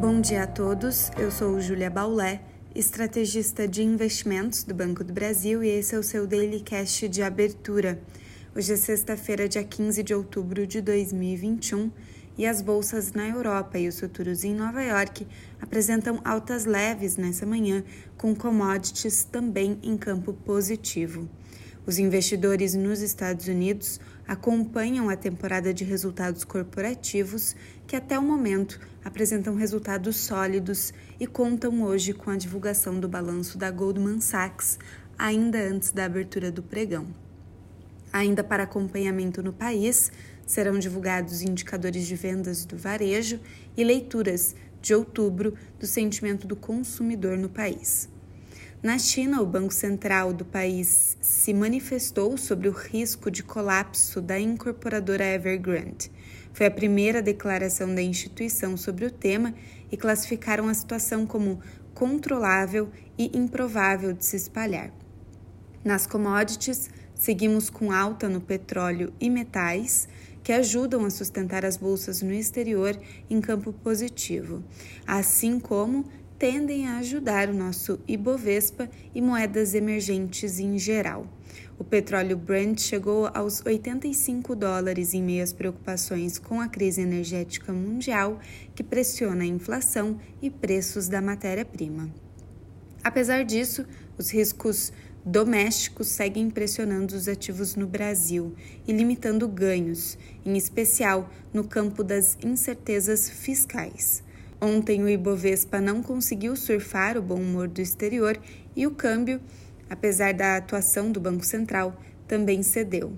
Bom dia a todos, eu sou Júlia Baulé, estrategista de investimentos do Banco do Brasil e esse é o seu Daily Cash de abertura. Hoje é sexta-feira, dia 15 de outubro de 2021 e as bolsas na Europa e os futuros em Nova York apresentam altas leves nessa manhã, com commodities também em campo positivo. Os investidores nos Estados Unidos acompanham a temporada de resultados corporativos que até o momento apresentam resultados sólidos e contam hoje com a divulgação do balanço da Goldman Sachs, ainda antes da abertura do pregão. Ainda para acompanhamento no país, serão divulgados indicadores de vendas do varejo e leituras de outubro do sentimento do consumidor no país. Na China, o Banco Central do país se manifestou sobre o risco de colapso da incorporadora Evergrande. Foi a primeira declaração da instituição sobre o tema e classificaram a situação como controlável e improvável de se espalhar. Nas commodities, seguimos com alta no petróleo e metais, que ajudam a sustentar as bolsas no exterior em campo positivo, assim como tendem a ajudar o nosso Ibovespa e moedas emergentes em geral. O petróleo Brent chegou aos 85 dólares em meio às preocupações com a crise energética mundial que pressiona a inflação e preços da matéria-prima. Apesar disso, os riscos domésticos seguem pressionando os ativos no Brasil e limitando ganhos, em especial no campo das incertezas fiscais. Ontem o Ibovespa não conseguiu surfar o bom humor do exterior e o câmbio, apesar da atuação do Banco Central, também cedeu.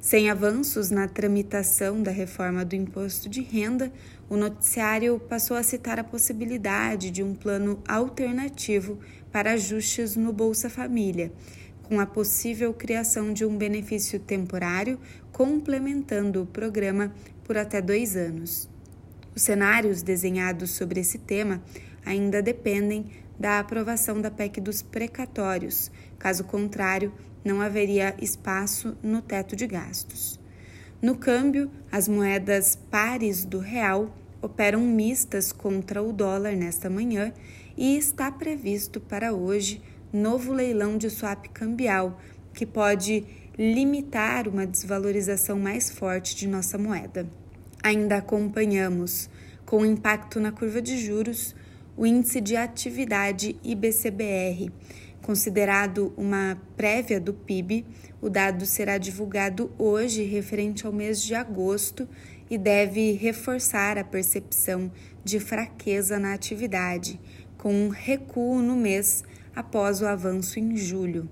Sem avanços na tramitação da reforma do imposto de renda, o noticiário passou a citar a possibilidade de um plano alternativo para ajustes no Bolsa Família, com a possível criação de um benefício temporário complementando o programa por até dois anos. Os cenários desenhados sobre esse tema ainda dependem da aprovação da PEC dos precatórios, caso contrário, não haveria espaço no teto de gastos. No câmbio, as moedas pares do real operam mistas contra o dólar nesta manhã e está previsto para hoje novo leilão de swap cambial, que pode limitar uma desvalorização mais forte de nossa moeda. Ainda acompanhamos, com impacto na curva de juros, o índice de atividade IBCBR. Considerado uma prévia do PIB, o dado será divulgado hoje, referente ao mês de agosto, e deve reforçar a percepção de fraqueza na atividade, com um recuo no mês após o avanço em julho.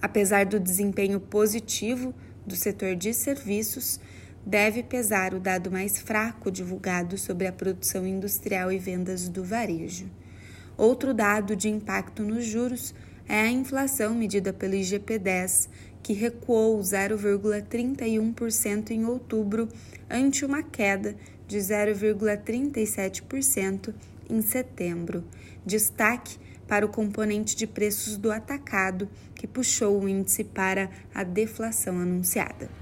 Apesar do desempenho positivo do setor de serviços, deve pesar o dado mais fraco divulgado sobre a produção industrial e vendas do varejo. Outro dado de impacto nos juros é a inflação medida pelo IGP-10, que recuou 0,31% em outubro, ante uma queda de 0,37% em setembro. Destaque para o componente de preços do atacado, que puxou o índice para a deflação anunciada.